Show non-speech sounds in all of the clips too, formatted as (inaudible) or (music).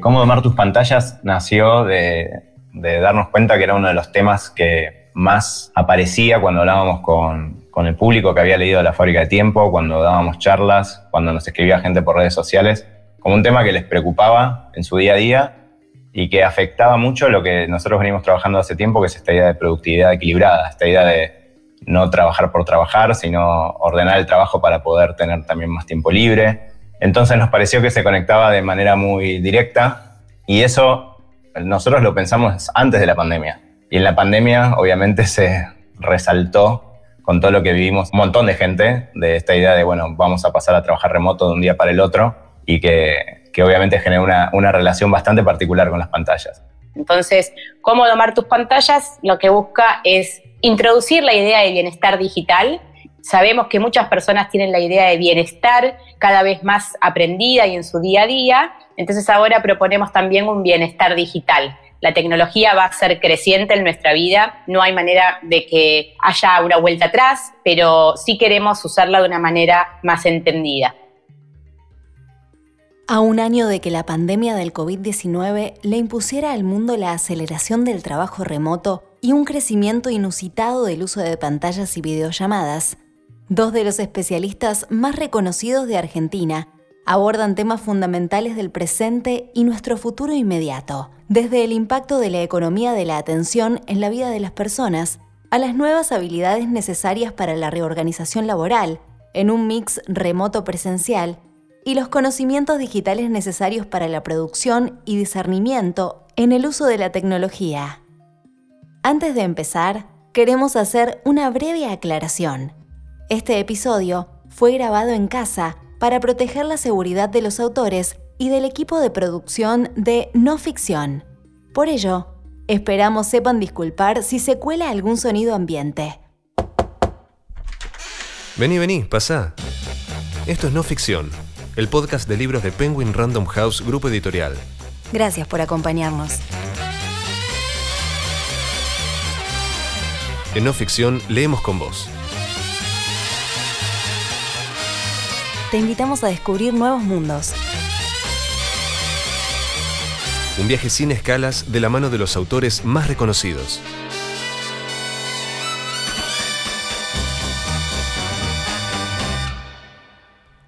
Cómo domar tus pantallas nació de, darnos cuenta que era uno de los temas que más aparecía cuando hablábamos con, con el público que había leído La fábrica de tiempo, cuando dábamos charlas, cuando nos escribía gente por redes sociales, como un tema que les preocupaba en su día a día y que afectaba mucho lo que nosotros venimos trabajando hace tiempo, que es esta idea de productividad equilibrada, esta idea de no trabajar por trabajar, sino ordenar el trabajo para poder tener también más tiempo libre. Entonces nos pareció que se conectaba de manera muy directa y eso nosotros lo pensamos antes de la pandemia. Y en la pandemia obviamente (laughs) se resaltó con todo lo que vivimos un montón de gente de esta idea de, bueno, vamos a pasar a trabajar remoto de un día para el otro y que que obviamente genera una, una relación bastante particular con las pantallas. Entonces, cómo domar tus pantallas lo que busca es introducir la idea de bienestar digital. Sabemos que muchas personas tienen la idea de bienestar cada vez más aprendida y en su día a día. Entonces ahora proponemos también un bienestar digital. La tecnología va a ser creciente en nuestra vida, no hay manera de que haya una vuelta atrás, pero sí queremos usarla de una manera más entendida. A un año de que la pandemia del COVID-19 le impusiera al mundo la aceleración del trabajo remoto y un crecimiento inusitado del uso de pantallas y videollamadas, dos de los especialistas más reconocidos de Argentina abordan temas fundamentales del presente y nuestro futuro inmediato, desde el impacto de la economía de la atención en la vida de las personas a las nuevas habilidades necesarias para la reorganización laboral, en un mix remoto presencial y los conocimientos digitales necesarios para la producción y discernimiento en el uso de la tecnología. Antes de empezar, queremos hacer una breve aclaración. Este episodio fue grabado en casa para proteger la seguridad de los autores y del equipo de producción de no ficción. Por ello, esperamos sepan disculpar si se cuela algún sonido ambiente. Vení, vení, pasa. Esto es no ficción el podcast de libros de Penguin Random House Grupo Editorial. Gracias por acompañarnos. En no ficción, leemos con vos. Te invitamos a descubrir nuevos mundos. Un viaje sin escalas de la mano de los autores más reconocidos.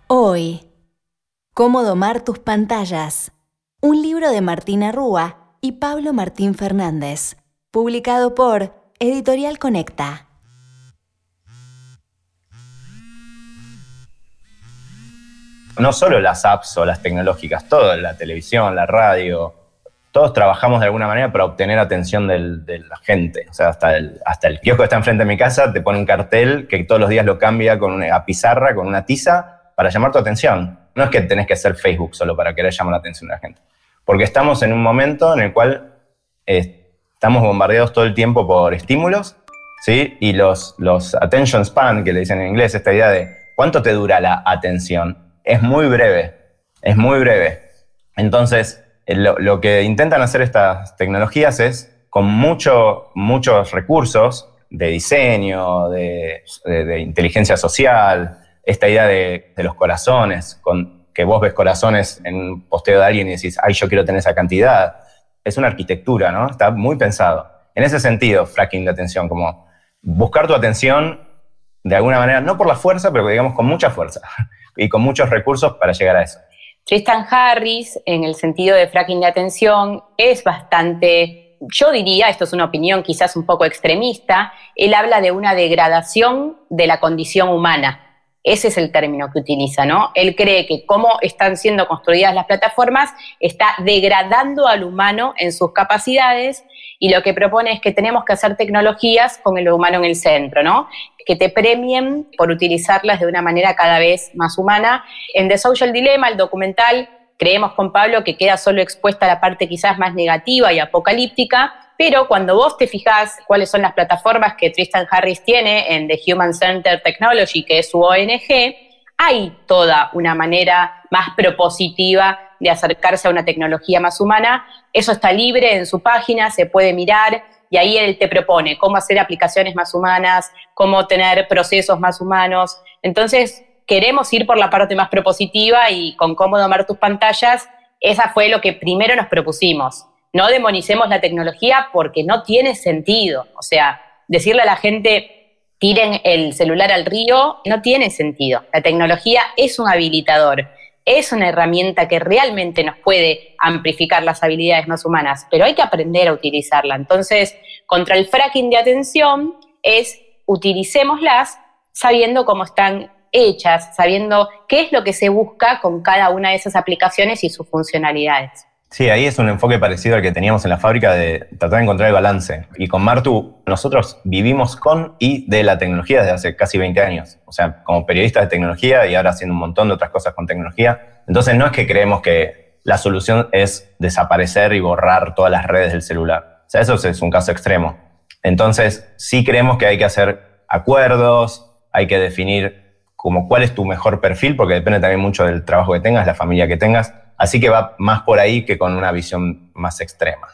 Hoy Cómo domar tus pantallas. Un libro de Martina Rúa y Pablo Martín Fernández, publicado por Editorial Conecta. No solo las apps o las tecnológicas, todo, la televisión, la radio, todos trabajamos de alguna manera para obtener atención de la gente. O sea, hasta el, hasta el kiosco que está enfrente de mi casa te pone un cartel que todos los días lo cambia con una pizarra, con una tiza, para llamar tu atención. No es que tenés que hacer Facebook solo para querer llamar la atención de la gente. Porque estamos en un momento en el cual eh, estamos bombardeados todo el tiempo por estímulos, ¿sí? Y los, los attention span, que le dicen en inglés, esta idea de cuánto te dura la atención, es muy breve, es muy breve. Entonces, eh, lo, que intentan hacer estas tecnologías es, con mucho, muchos recursos de diseño, de inteligencia social, esta idea de, los corazones, que vos ves corazones en un posteo de alguien y decís, ay, yo quiero tener esa cantidad. Es una arquitectura, ¿no? Está muy pensado. En ese sentido, fracking de atención, como buscar tu atención de alguna manera, no por la fuerza, pero digamos con mucha fuerza y con muchos recursos para llegar a eso. Tristan Harris, en el sentido de fracking de atención, es bastante, yo diría, esto es una opinión quizás un poco extremista, él habla de una degradación de la condición humana. Ese es el término que utiliza, ¿no? Él cree que cómo están siendo construidas las plataformas está degradando al humano en sus capacidades y lo que propone es que tenemos que hacer tecnologías con el humano en el centro, ¿no? Que te premien por utilizarlas de una manera cada vez más humana. En The Social Dilemma, el documental, creemos con Pablo que queda solo expuesta la parte quizás más negativa y apocalíptica, pero cuando vos te fijás cuáles son las plataformas que Tristan Harris tiene en The Human Center Technology, que es su ONG, hay toda una manera más propositiva de acercarse a una tecnología más humana. Eso está libre en su página, se puede mirar y ahí él te propone cómo hacer aplicaciones más humanas, cómo tener procesos más humanos. Entonces, queremos ir por la parte más propositiva y con cómo domar tus pantallas esa fue lo que primero nos propusimos. No demonicemos la tecnología porque no tiene sentido. O sea, decirle a la gente, tiren el celular al río, no tiene sentido. La tecnología es un habilitador, es una herramienta que realmente nos puede amplificar las habilidades más humanas, pero hay que aprender a utilizarla. Entonces, contra el fracking de atención es utilicémoslas sabiendo cómo están hechas, sabiendo qué es lo que se busca con cada una de esas aplicaciones y sus funcionalidades. Sí, ahí es un enfoque parecido al que teníamos en la fábrica de tratar de encontrar el balance. Y con Martu, nosotros vivimos con y de la tecnología desde hace casi 20 años. O sea, como periodistas de tecnología y ahora haciendo un montón de otras cosas con tecnología. Entonces no es que creemos que la solución es desaparecer y borrar todas las redes del celular. O sea, eso es un caso extremo. Entonces sí creemos que hay que hacer acuerdos, hay que definir como cuál es tu mejor perfil, porque depende también mucho del trabajo que tengas, la familia que tengas. Así que va más por ahí que con una visión más extrema.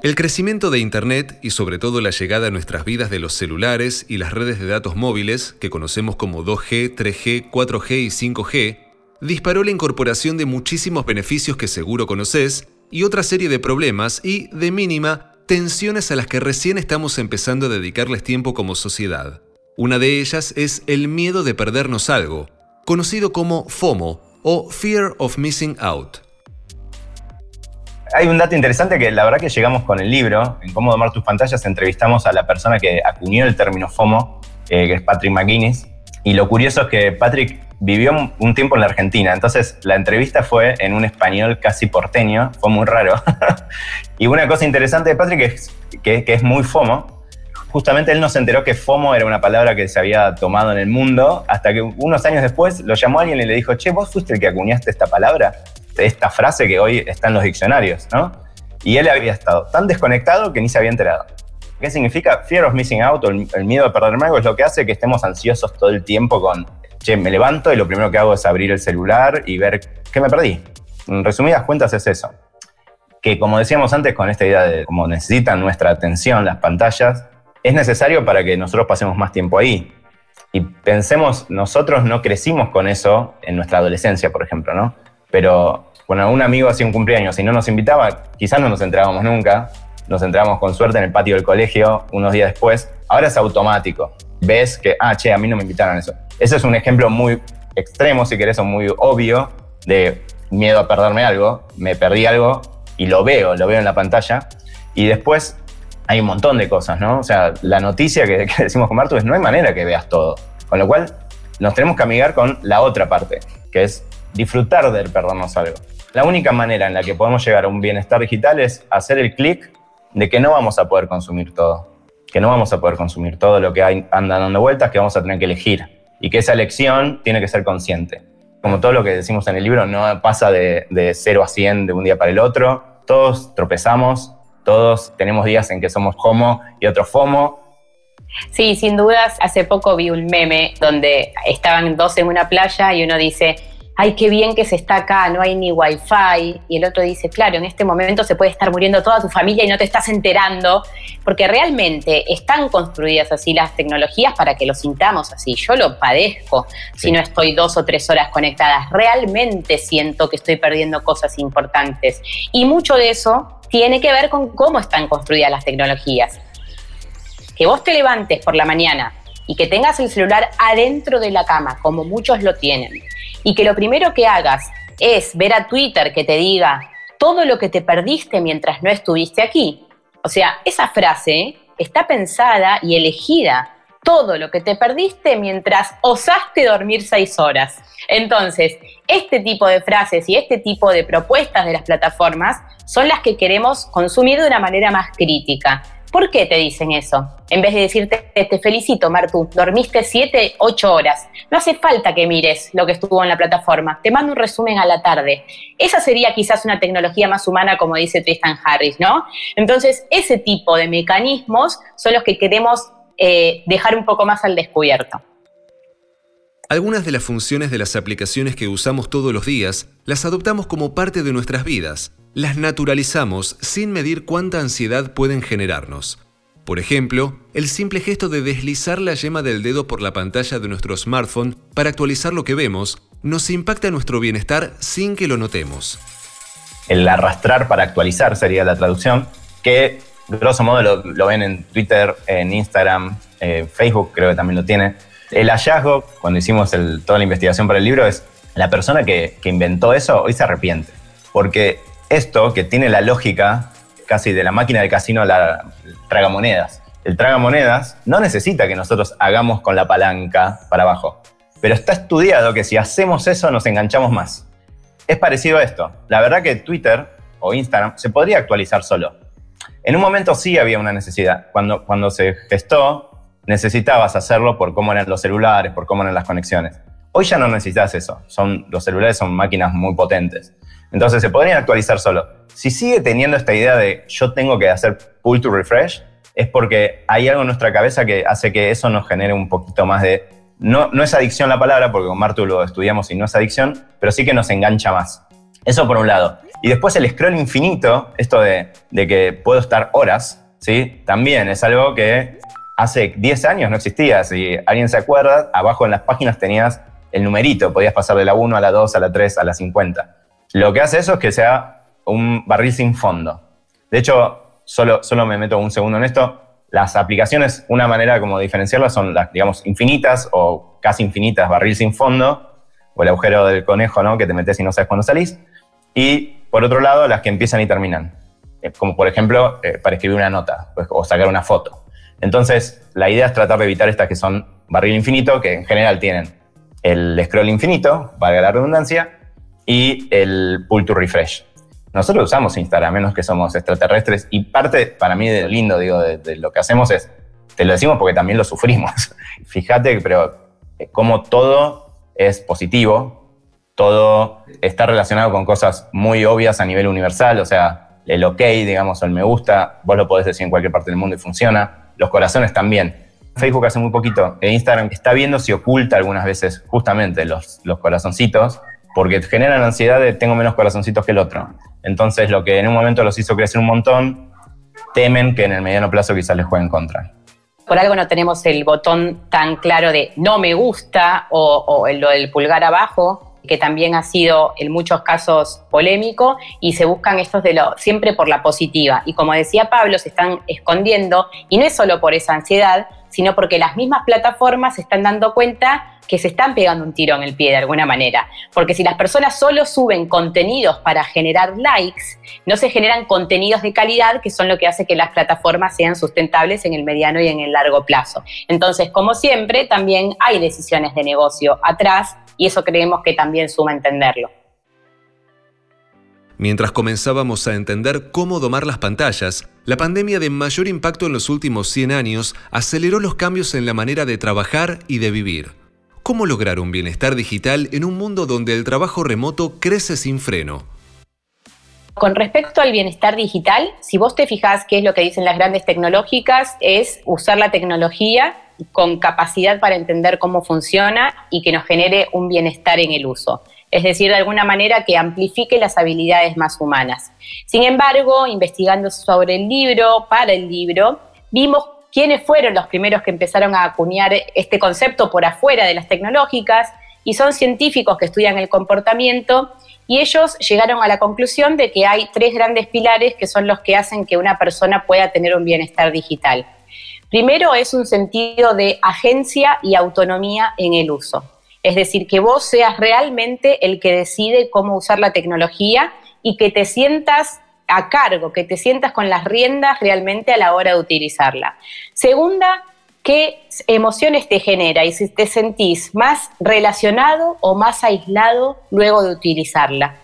El crecimiento de Internet y sobre todo la llegada a nuestras vidas de los celulares y las redes de datos móviles, que conocemos como 2G, 3G, 4G y 5G, disparó la incorporación de muchísimos beneficios que seguro conoces y otra serie de problemas y, de mínima, tensiones a las que recién estamos empezando a dedicarles tiempo como sociedad. Una de ellas es el miedo de perdernos algo, conocido como FOMO o Fear of Missing Out. Hay un dato interesante que la verdad que llegamos con el libro, en Cómo domar tus pantallas, entrevistamos a la persona que acuñó el término FOMO, eh, que es Patrick McGuinness, y lo curioso es que Patrick vivió un tiempo en la Argentina, entonces la entrevista fue en un español casi porteño, fue muy raro. (laughs) y una cosa interesante de Patrick es que, que es muy FOMO, justamente él no se enteró que FOMO era una palabra que se había tomado en el mundo, hasta que unos años después lo llamó alguien y le dijo, che, vos fuiste el que acuñaste esta palabra, esta frase que hoy está en los diccionarios, ¿no? Y él había estado tan desconectado que ni se había enterado. ¿Qué significa? Fear of missing out, o el, miedo de perderme algo, es lo que hace que estemos ansiosos todo el tiempo con, che, me levanto y lo primero que hago es abrir el celular y ver qué me perdí. En resumidas cuentas es eso. Que como decíamos antes, con esta idea de cómo necesitan nuestra atención las pantallas, es necesario para que nosotros pasemos más tiempo ahí. Y pensemos, nosotros no crecimos con eso en nuestra adolescencia, por ejemplo, ¿no? Pero cuando algún amigo hacía un cumpleaños y no nos invitaba, quizás no nos entrábamos nunca, nos entrábamos con suerte en el patio del colegio unos días después. Ahora es automático. Ves que, ah, che, a mí no me invitaron a eso. Ese es un ejemplo muy extremo, si querés, o muy obvio de miedo a perderme algo. Me perdí algo y lo veo, lo veo en la pantalla. Y después hay un montón de cosas, ¿no? O sea, la noticia que, (laughs) decimos con Martu es no hay manera que veas todo. Con lo cual, nos tenemos que amigar con la otra parte, que es disfrutar del perdernos algo. La única manera en la que podemos llegar a un bienestar digital es hacer el clic de que no vamos a poder consumir todo, que no vamos a poder consumir todo lo que anda dando vueltas, que vamos a tener que elegir y que esa elección tiene que ser consciente. Como todo lo que decimos en el libro, no pasa de, de 0 a 100 de un día para el otro, todos tropezamos, todos tenemos días en que somos homo y otros FOMO. Sí, sin dudas, hace poco vi un meme donde estaban dos en una playa y uno dice, ay, qué bien que se está acá, no hay ni wifi. Y el otro dice, claro, en este momento se puede estar muriendo toda tu familia y no te estás enterando, porque realmente están construidas así las tecnologías para que lo sintamos así. Yo lo padezco si no estoy dos o tres horas conectadas. Realmente siento que estoy perdiendo cosas importantes. Y mucho de eso tiene que ver con cómo están construidas las tecnologías. Que vos te levantes por la mañana y que tengas el celular adentro de la cama, como muchos lo tienen, y que lo primero que hagas es ver a Twitter que te diga todo lo que te perdiste mientras no estuviste aquí. O sea, esa frase está pensada y elegida todo lo que te perdiste mientras osaste dormir seis horas. Entonces, este tipo de frases y este tipo de propuestas de las plataformas son las que queremos consumir de una manera más crítica. ¿Por qué te dicen eso? En vez de decirte, te felicito, Martu, dormiste 7, 8 horas. No hace falta que mires lo que estuvo en la plataforma. Te mando un resumen a la tarde. Esa sería quizás una tecnología más humana, como dice Tristan Harris, ¿no? Entonces, ese tipo de mecanismos son los que queremos eh, dejar un poco más al descubierto. Algunas de las funciones de las aplicaciones que usamos todos los días las adoptamos como parte de nuestras vidas las naturalizamos sin medir cuánta ansiedad pueden generarnos. Por ejemplo, el simple gesto de deslizar la yema del dedo por la pantalla de nuestro smartphone para actualizar lo que vemos nos impacta nuestro bienestar sin que lo notemos. El arrastrar para actualizar sería la traducción, que grosso modo lo, ven en Twitter, en Instagram, eh, Facebook creo que también lo tiene. El hallazgo, cuando hicimos toda la investigación para el libro, es la persona que, que inventó eso hoy se arrepiente. Porque esto, que tiene la lógica casi de la máquina de casino, la tragamonedas. El tragamonedas no necesita que nosotros hagamos con la palanca para abajo. Pero está estudiado que si hacemos eso nos enganchamos más. Es parecido a esto. La verdad que Twitter o Instagram se podría actualizar solo. En un momento sí había una necesidad. Cuando, cuando se gestó, necesitabas hacerlo por cómo eran los celulares, por cómo eran las conexiones. Hoy ya no necesitas eso. Son, los celulares son máquinas muy potentes. Entonces se podrían actualizar solo. Si sigue teniendo esta idea de yo tengo que hacer pull to refresh, es porque hay algo en nuestra cabeza que hace que eso nos genere un poquito más de no, no es adicción la palabra, porque con Martu lo estudiamos y no es adicción, pero sí que nos engancha más. Eso por un lado. Y después el scroll infinito, esto de, que puedo estar horas, ¿sí? también es algo que hace 10 años no existía. Si alguien se acuerda, abajo en las páginas tenías el numerito, podías pasar de la 1 a la 2, a la 3, a la 50. Lo que hace eso es que sea un barril sin fondo. De hecho, solo, solo me meto un segundo en esto. Las aplicaciones, una manera como diferenciarlas son las, digamos, infinitas o casi infinitas, barril sin fondo, o el agujero del conejo, ¿no? Que te metes y no sabes cuándo salís. Y por otro lado, las que empiezan y terminan. Eh, como por ejemplo, eh, para escribir una nota pues, o sacar una foto. Entonces, la idea es tratar de evitar estas que son barril infinito, que en general tienen el scroll infinito, valga la redundancia, y el pull to refresh. Nosotros usamos Instagram, menos que somos extraterrestres, y parte para mí de lo lindo, digo, de, lo que hacemos es, te lo decimos porque también lo sufrimos. (laughs) Fíjate, pero eh, como todo es positivo, todo está relacionado con cosas muy obvias a nivel universal, o sea, el ok, digamos, o el me gusta, vos lo podés decir en cualquier parte del mundo y funciona, los corazones también. Facebook hace muy poquito, e Instagram está viendo si oculta algunas veces justamente los, los corazoncitos, porque generan ansiedad de tengo menos corazoncitos que el otro. Entonces, lo que en un momento los hizo crecer un montón, temen que en el mediano plazo quizás les jueguen contra. Por algo no tenemos el botón tan claro de no me gusta o, o lo del pulgar abajo, que también ha sido en muchos casos polémico y se buscan estos de lo siempre por la positiva. Y como decía Pablo, se están escondiendo y no es solo por esa ansiedad, sino porque las mismas plataformas se están dando cuenta que se están pegando un tiro en el pie de alguna manera. Porque si las personas solo suben contenidos para generar likes, no se generan contenidos de calidad, que son lo que hace que las plataformas sean sustentables en el mediano y en el largo plazo. Entonces, como siempre, también hay decisiones de negocio atrás y eso creemos que también suma entenderlo. Mientras comenzábamos a entender cómo domar las pantallas, la pandemia de mayor impacto en los últimos 100 años aceleró los cambios en la manera de trabajar y de vivir. ¿Cómo lograr un bienestar digital en un mundo donde el trabajo remoto crece sin freno? Con respecto al bienestar digital, si vos te fijás qué es lo que dicen las grandes tecnológicas, es usar la tecnología con capacidad para entender cómo funciona y que nos genere un bienestar en el uso es decir, de alguna manera que amplifique las habilidades más humanas. Sin embargo, investigando sobre el libro, para el libro, vimos quiénes fueron los primeros que empezaron a acuñar este concepto por afuera de las tecnológicas y son científicos que estudian el comportamiento y ellos llegaron a la conclusión de que hay tres grandes pilares que son los que hacen que una persona pueda tener un bienestar digital. Primero es un sentido de agencia y autonomía en el uso. Es decir, que vos seas realmente el que decide cómo usar la tecnología y que te sientas a cargo, que te sientas con las riendas realmente a la hora de utilizarla. Segunda, qué emociones te genera y si te sentís más relacionado o más aislado luego de utilizarla.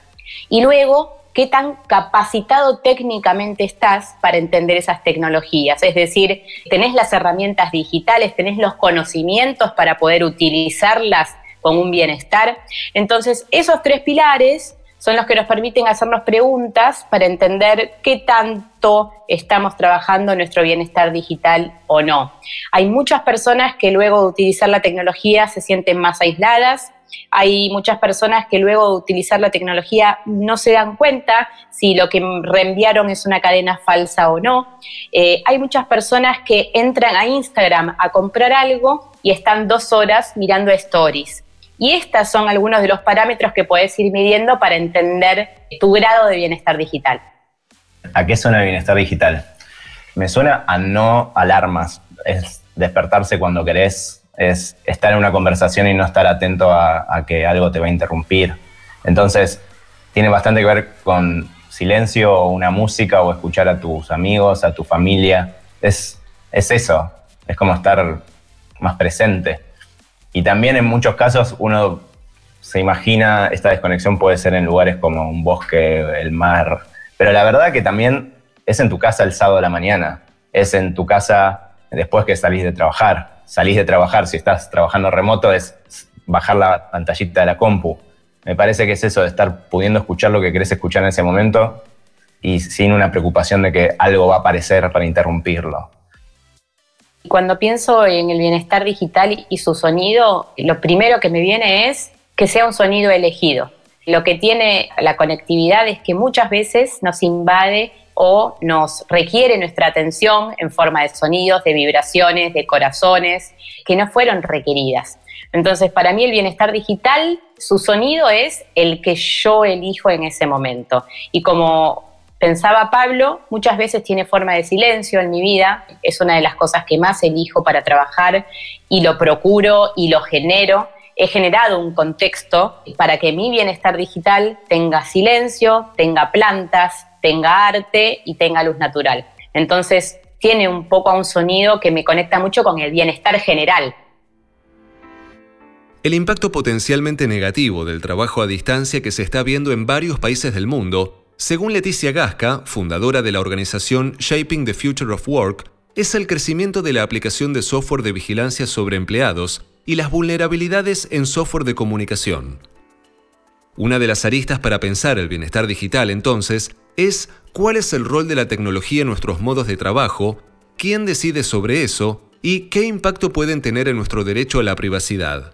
Y luego, qué tan capacitado técnicamente estás para entender esas tecnologías. Es decir, tenés las herramientas digitales, tenés los conocimientos para poder utilizarlas con un bienestar. Entonces, esos tres pilares son los que nos permiten hacernos preguntas para entender qué tanto estamos trabajando nuestro bienestar digital o no. Hay muchas personas que luego de utilizar la tecnología se sienten más aisladas, hay muchas personas que luego de utilizar la tecnología no se dan cuenta si lo que reenviaron es una cadena falsa o no. Eh, hay muchas personas que entran a Instagram a comprar algo y están dos horas mirando stories Y estos son algunos de los parámetros que puedes ir midiendo para entender tu grado de bienestar digital. ¿A qué suena el bienestar digital? Me suena a no alarmas. Es despertarse cuando querés, es estar en una conversación y no estar atento a, a que algo te va a interrumpir. Entonces, tiene bastante que ver con silencio o una música o escuchar a tus amigos, a tu familia. Es, es eso, es como estar más presente. Y también en muchos casos uno se imagina esta desconexión puede ser en lugares como un bosque, el mar, pero la verdad que también es en tu casa el sábado de la mañana, es en tu casa después que salís de trabajar. Salís de trabajar, si estás trabajando remoto, es bajar la pantallita de la compu. Me parece que es eso de estar pudiendo escuchar lo que querés escuchar en ese momento y sin una preocupación de que algo va a aparecer para interrumpirlo. Cuando pienso en el bienestar digital y su sonido, lo primero que me viene es que sea un sonido elegido. Lo que tiene la conectividad es que muchas veces nos invade o nos requiere nuestra atención en forma de sonidos, de vibraciones, de corazones, que no fueron requeridas. Entonces, para mí el bienestar digital, su sonido es el que yo elijo en ese momento. Y como pensaba Pablo, muchas veces tiene forma de silencio en mi vida, es una de las cosas que más elijo para trabajar y lo procuro y lo genero. He generado un contexto para que mi bienestar digital tenga silencio, tenga plantas, tenga arte y tenga luz natural. Entonces tiene un poco a un sonido que me conecta mucho con el bienestar general. El impacto potencialmente negativo del trabajo a distancia que se está viendo en varios países del mundo según Leticia Gasca, fundadora de la organización Shaping the Future of Work, es el crecimiento de la aplicación de software de vigilancia sobre empleados y las vulnerabilidades en software de comunicación. Una de las aristas para pensar el bienestar digital, entonces, es cuál es el rol de la tecnología en nuestros modos de trabajo, quién decide sobre eso y qué impacto pueden tener en nuestro derecho a la privacidad.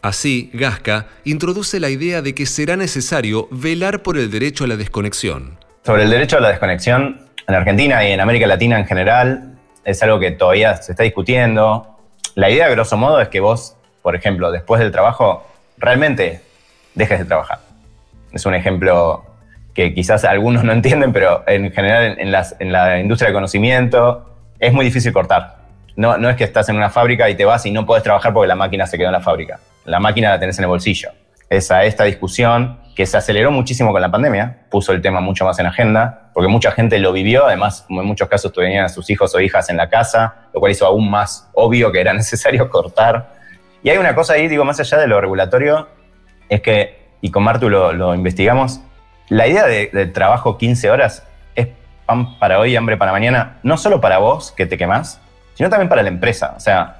Así, Gasca introduce la idea de que será necesario velar por el derecho a la desconexión. Sobre el derecho a la desconexión, en Argentina y en América Latina en general, es algo que todavía se está discutiendo. La idea, grosso modo, es que vos, por ejemplo, después del trabajo, realmente dejes de trabajar. Es un ejemplo que quizás algunos no entienden, pero en general en, la industria de conocimiento es muy difícil cortar. No, no es que estás en una fábrica y te vas y no puedes trabajar porque la máquina se quedó en la fábrica la máquina la tenés en el bolsillo. Es a esta discusión que se aceleró muchísimo con la pandemia, puso el tema mucho más en agenda, porque mucha gente lo vivió, además, en muchos casos tenían a sus hijos o hijas en la casa, lo cual hizo aún más obvio que era (laughs) necesario cortar. Y hay una cosa ahí, digo, más allá de lo regulatorio, es que, y con Martu lo, investigamos, la idea de, trabajo 15 horas es pan para hoy, hambre para mañana, no solo para vos que te quemás, sino también para la empresa. O sea,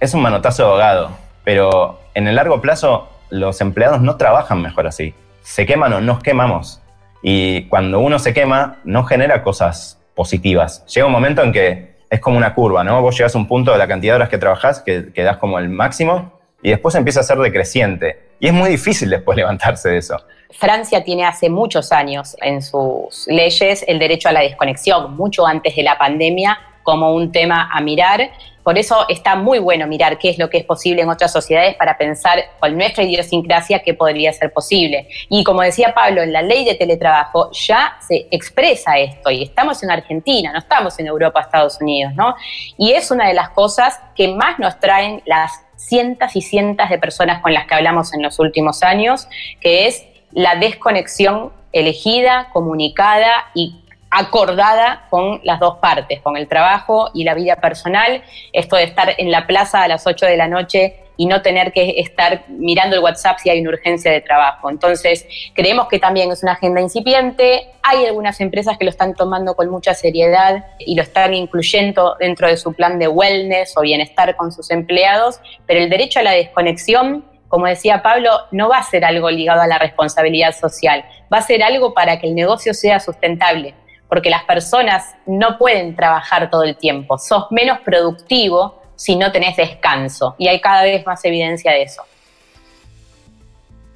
es un manotazo ahogado, pero en el largo plazo los empleados no trabajan mejor así. Se queman o nos quemamos. Y cuando uno se quema, no genera cosas positivas. Llega un momento en que es como una curva, ¿no? Vos llegas a un punto de la cantidad de horas que trabajás que, que das como el máximo y después empieza a ser decreciente. Y es muy difícil después (laughs) levantarse de eso. Francia tiene hace muchos años en sus leyes el derecho a la desconexión, mucho antes de la pandemia, como un tema a mirar. Por eso está muy bueno mirar qué es lo que es posible en otras sociedades para pensar con nuestra idiosincrasia qué podría ser posible. Y como decía Pablo, en la ley de teletrabajo ya se expresa esto y estamos en Argentina, no estamos en Europa, Estados Unidos, ¿no? Y es una de las cosas que más nos traen las cientos y cientos de personas con las que hablamos en los últimos años, que es la desconexión elegida, comunicada y acordada con las dos partes, con el trabajo y la vida personal. Esto de estar en la plaza a las 8 de la noche y no tener que estar mirando el WhatsApp si hay una urgencia de trabajo. Entonces, creemos que también es una agenda incipiente. Hay algunas empresas que lo están tomando con mucha seriedad y lo están incluyendo dentro de su plan de wellness o bienestar con sus empleados, pero el derecho a la desconexión como decía Pablo, no va a ser algo ligado a la responsabilidad social, va a ser algo para que el negocio sea sustentable porque las personas no pueden trabajar todo el tiempo. Sos menos productivo si no tenés descanso y hay cada vez más evidencia de eso.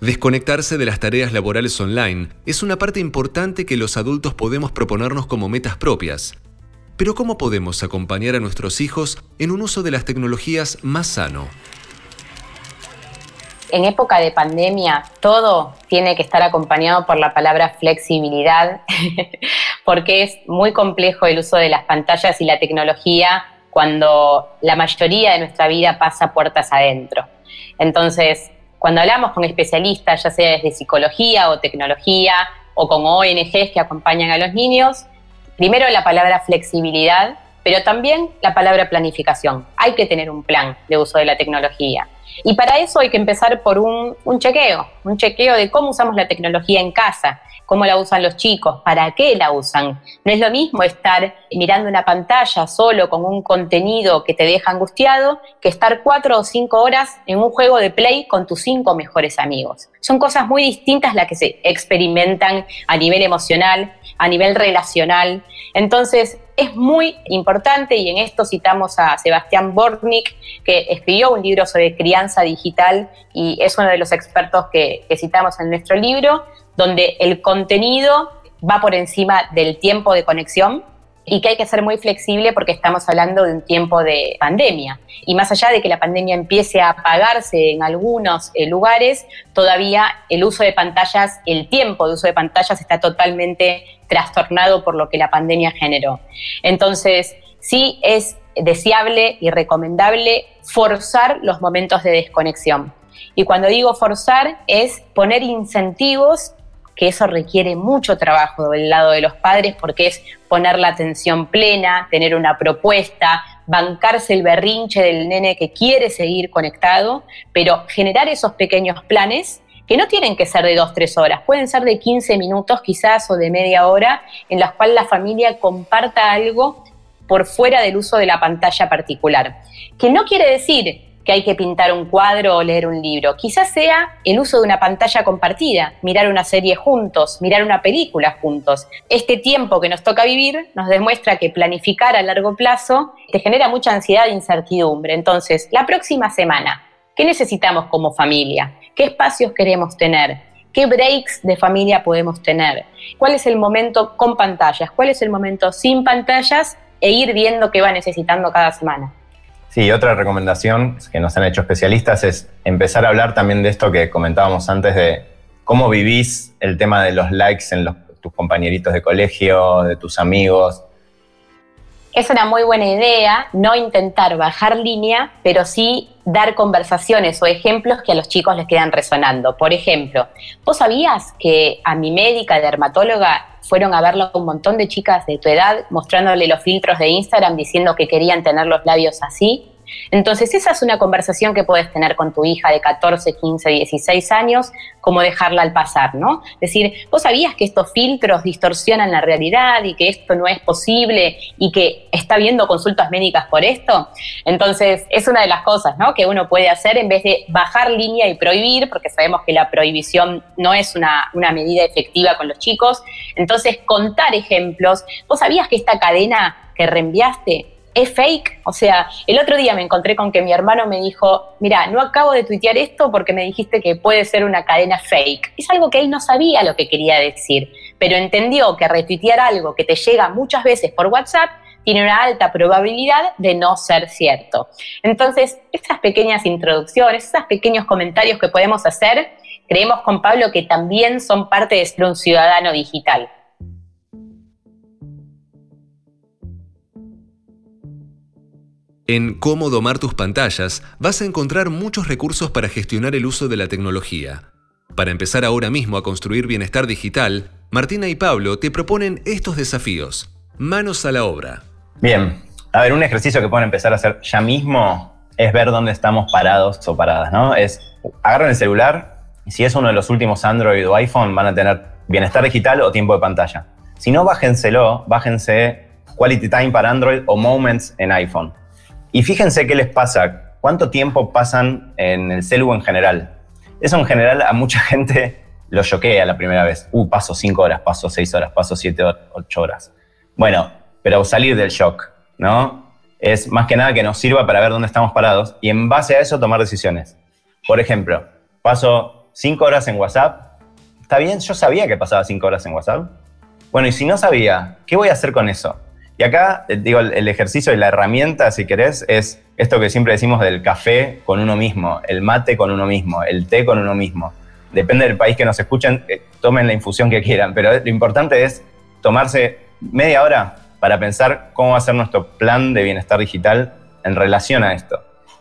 Desconectarse de las tareas laborales online es una parte importante que los adultos podemos proponernos como metas propias. Pero ¿cómo podemos acompañar a nuestros hijos en un uso de las tecnologías más sano? En época de pandemia, todo tiene que estar acompañado por la palabra flexibilidad, (laughs) porque es muy complejo el uso de las pantallas y la tecnología cuando la mayoría de nuestra vida pasa puertas adentro. Entonces, cuando hablamos con especialistas, ya sea desde psicología o tecnología o con ONGs que acompañan a los niños, primero la palabra flexibilidad, pero también la palabra planificación. Hay que tener un plan de uso de la tecnología. Y para eso hay que empezar por un, chequeo, un chequeo de cómo usamos la tecnología en casa, cómo la usan los chicos, para qué la usan. No es lo mismo estar mirando una pantalla solo con un contenido que te deja angustiado que estar cuatro o cinco horas en un juego de play con tus cinco mejores amigos. Son cosas muy distintas las que se experimentan a nivel emocional, a nivel relacional. Entonces, es muy importante, y en esto citamos a Sebastián Bornik, que escribió un libro sobre crianza digital y es uno de los expertos que, que citamos en nuestro libro, donde el contenido va por encima del tiempo de conexión y que hay que ser muy flexible porque estamos hablando de un tiempo de pandemia. Y más allá de que la pandemia empiece a apagarse en algunos eh, lugares, todavía el uso de pantallas, el tiempo de uso de pantallas está totalmente trastornado por lo que la pandemia generó. Entonces, sí es deseable y recomendable forzar los momentos de desconexión. Y cuando digo forzar es poner incentivos que eso requiere mucho trabajo del lado de los padres porque es poner la atención plena, tener una propuesta, bancarse el berrinche del nene que quiere seguir conectado, pero generar esos pequeños planes que no tienen que ser de dos, tres horas, pueden ser de 15 minutos quizás o de media hora, en las cuales la familia comparta algo por fuera del uso de la pantalla particular. Que no quiere decir que hay que pintar un cuadro o leer un libro. Quizás sea el uso de una pantalla compartida, mirar una serie juntos, mirar una película juntos. Este tiempo que nos toca vivir nos demuestra que planificar a largo plazo te genera mucha ansiedad e incertidumbre. Entonces, la próxima semana, ¿qué necesitamos como familia? ¿Qué espacios queremos tener? ¿Qué breaks de familia podemos tener? ¿Cuál es el momento con pantallas? ¿Cuál es el momento sin pantallas? E ir viendo qué va necesitando cada semana. Sí, otra recomendación que nos han hecho especialistas es empezar a hablar también de esto que comentábamos antes de cómo vivís el tema de los likes en tus compañeritos de colegio, de tus amigos. Es una muy buena idea no intentar bajar línea, pero sí dar conversaciones o ejemplos que a los chicos les quedan resonando. Por ejemplo, ¿vos sabías que a mi médica dermatóloga fueron a verlo un montón de chicas de tu edad mostrándole los filtros de Instagram diciendo que querían tener los labios así? Entonces, esa es una conversación que puedes tener con tu hija de 14, 15, 16 años, como dejarla al pasar, ¿no? Es decir, vos sabías que estos filtros distorsionan la realidad y que esto no es posible y que está habiendo consultas médicas por esto. Entonces, es una de las cosas, ¿no? Que uno puede hacer en vez de bajar línea y prohibir, porque sabemos que la prohibición no es una, una medida efectiva con los chicos. Entonces, contar ejemplos. ¿Vos sabías que esta cadena que reenviaste es fake. O sea, el otro día me encontré con que mi hermano me dijo, mira, no acabo de tuitear esto porque me dijiste que puede ser una cadena fake. Es algo que él no sabía lo que quería decir, pero entendió que retuitear algo que te llega muchas veces por WhatsApp tiene una alta probabilidad de no ser cierto. Entonces, estas pequeñas introducciones, estos pequeños comentarios que podemos hacer, creemos con Pablo que también son parte de ser un ciudadano digital. En Cómo domar tus pantallas vas a encontrar muchos recursos para gestionar el uso de la tecnología. Para empezar ahora mismo a construir bienestar digital, Martina y Pablo te proponen estos desafíos. Manos a la obra. Bien, a ver, un ejercicio que pueden empezar a hacer ya mismo es ver dónde estamos parados o paradas, ¿no? Es agarren el celular y si es uno de los últimos Android o iPhone van a tener bienestar digital o tiempo de pantalla. Si no, bájenselo, bájense Quality Time para Android o Moments en iPhone. Y fíjense qué les pasa, cuánto tiempo pasan en el celu en general. Eso en general a mucha (laughs) gente lo choquea la primera vez. Uh, paso 5 horas, paso 6 horas, paso 7, 8 horas. Bueno, pero salir del shock, ¿no? Es más que nada que nos sirva para ver dónde estamos parados y en base a eso tomar decisiones. Por ejemplo, paso 5 horas en WhatsApp. ¿Está bien? Yo sabía que pasaba 5 horas en WhatsApp. Bueno, y si no sabía, ¿qué voy a hacer con eso? Y acá, eh, digo, el ejercicio y la herramienta, si querés, es esto que siempre decimos del café con uno mismo, el mate con uno mismo, el té con uno mismo. Depende del país que nos escuchen, eh, tomen la infusión que quieran, pero lo importante es tomarse media hora para pensar cómo va a ser nuestro plan de bienestar digital en relación a esto.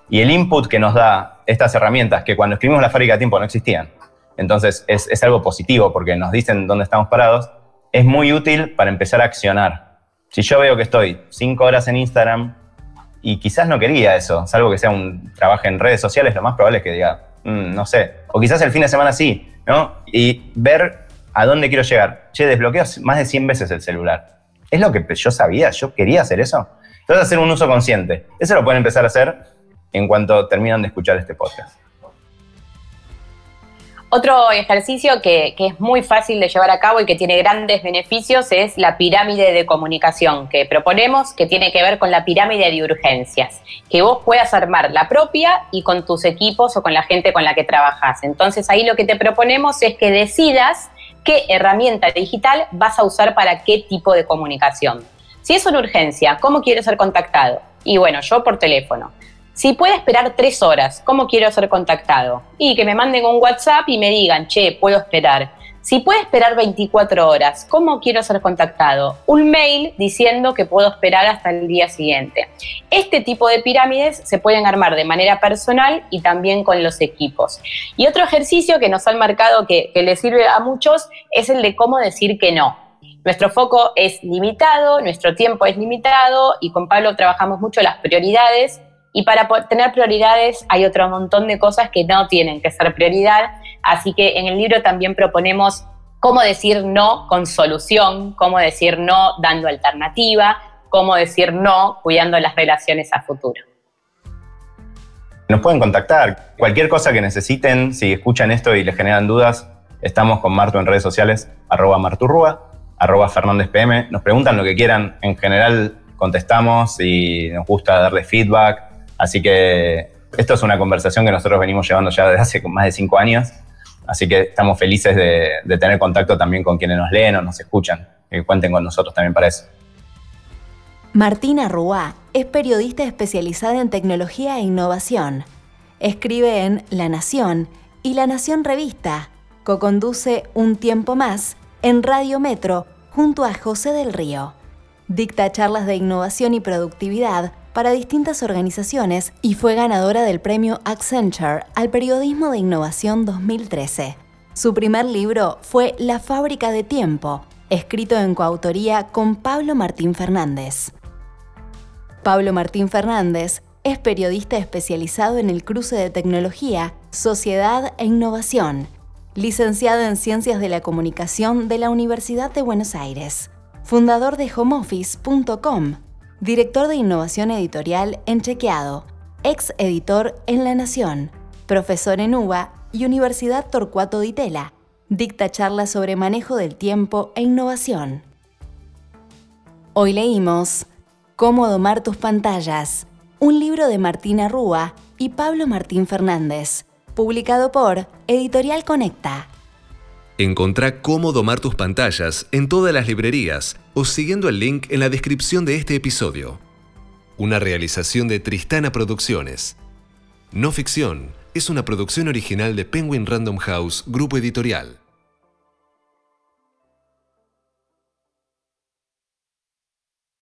Y el input que nos da estas herramientas, que cuando escribimos la fábrica de tiempo no existían, entonces es, es algo positivo porque nos dicen dónde estamos parados, es muy útil para empezar a accionar. Si yo veo que estoy cinco horas en Instagram y quizás no quería eso, salvo que sea un trabajo en redes sociales, lo más probable es que diga, mm, no sé, o quizás el fin de semana sí, ¿no? Y ver a dónde quiero llegar. Che, desbloqueo más de 100 veces el celular. ¿Es lo que yo sabía? ¿Yo quería hacer eso? Entonces, hacer un uso consciente. Eso lo pueden empezar a hacer en cuanto terminan de escuchar este podcast. Otro ejercicio que, es muy fácil de llevar a cabo y que tiene grandes beneficios es la pirámide de comunicación que proponemos, que tiene que ver con la pirámide de urgencias, que vos puedas armar la propia y con tus equipos o con la gente con la que trabajas. Entonces ahí lo que te proponemos es que decidas qué herramienta digital vas a usar para qué tipo de comunicación. Si es una urgencia, ¿cómo quieres ser contactado? Y bueno, yo por teléfono. Si puede esperar tres horas, ¿cómo quiero ser contactado? Y que me manden un WhatsApp y me digan, che, puedo esperar. Si puede esperar 24 horas, ¿cómo quiero ser contactado? Un mail diciendo que puedo esperar hasta el día siguiente. Este tipo de pirámides se pueden armar de manera personal y también con los equipos. Y otro ejercicio que nos han marcado que, que les sirve a muchos es el de cómo decir que no. Nuestro foco es limitado, nuestro tiempo es limitado y con Pablo trabajamos mucho las prioridades y para tener prioridades hay otro montón de cosas que no tienen que ser prioridad. Así que en el libro también proponemos cómo decir no con solución, cómo decir no dando alternativa, cómo decir no cuidando las relaciones a futuro. Nos pueden contactar. Cualquier cosa que necesiten, si escuchan esto y les generan dudas, estamos con Martu en redes sociales, arroba marturrua, arroba. Nos preguntan lo que quieran. En general contestamos y nos gusta darle feedback Así que esto es una conversación que nosotros venimos llevando ya desde hace más de cinco años. Así que estamos felices de, tener contacto también con quienes nos leen o nos escuchan. Que cuenten con nosotros también para eso. Martina Ruá es periodista especializada en tecnología e innovación. Escribe en La Nación y La Nación Revista. Co-conduce Un Tiempo Más en Radio Metro junto a José del Río. Dicta charlas de innovación y productividad para distintas organizaciones y fue ganadora del premio Accenture al Periodismo de Innovación 2013. Su primer libro fue La fábrica de tiempo, escrito en coautoría con Pablo Martín Fernández. Pablo Martín Fernández es periodista especializado en el cruce de tecnología, sociedad e innovación, licenciado en Ciencias de la Comunicación de la Universidad de Buenos Aires, fundador de homeoffice.com director de innovación editorial en Chequeado, ex editor en La Nación, profesor en UBA y Universidad Torcuato Di Tella. Dicta charlas sobre manejo del tiempo e innovación. Hoy leímos Cómo domar tus pantallas, un libro de Martina Rúa y Pablo Martín Fernández, publicado por Editorial Conecta. Encontrá cómo domar tus pantallas en todas las librerías o siguiendo el link en la descripción de este episodio. Una realización de Tristana Producciones. No Ficción es una producción original de Penguin Random House, Grupo Editorial.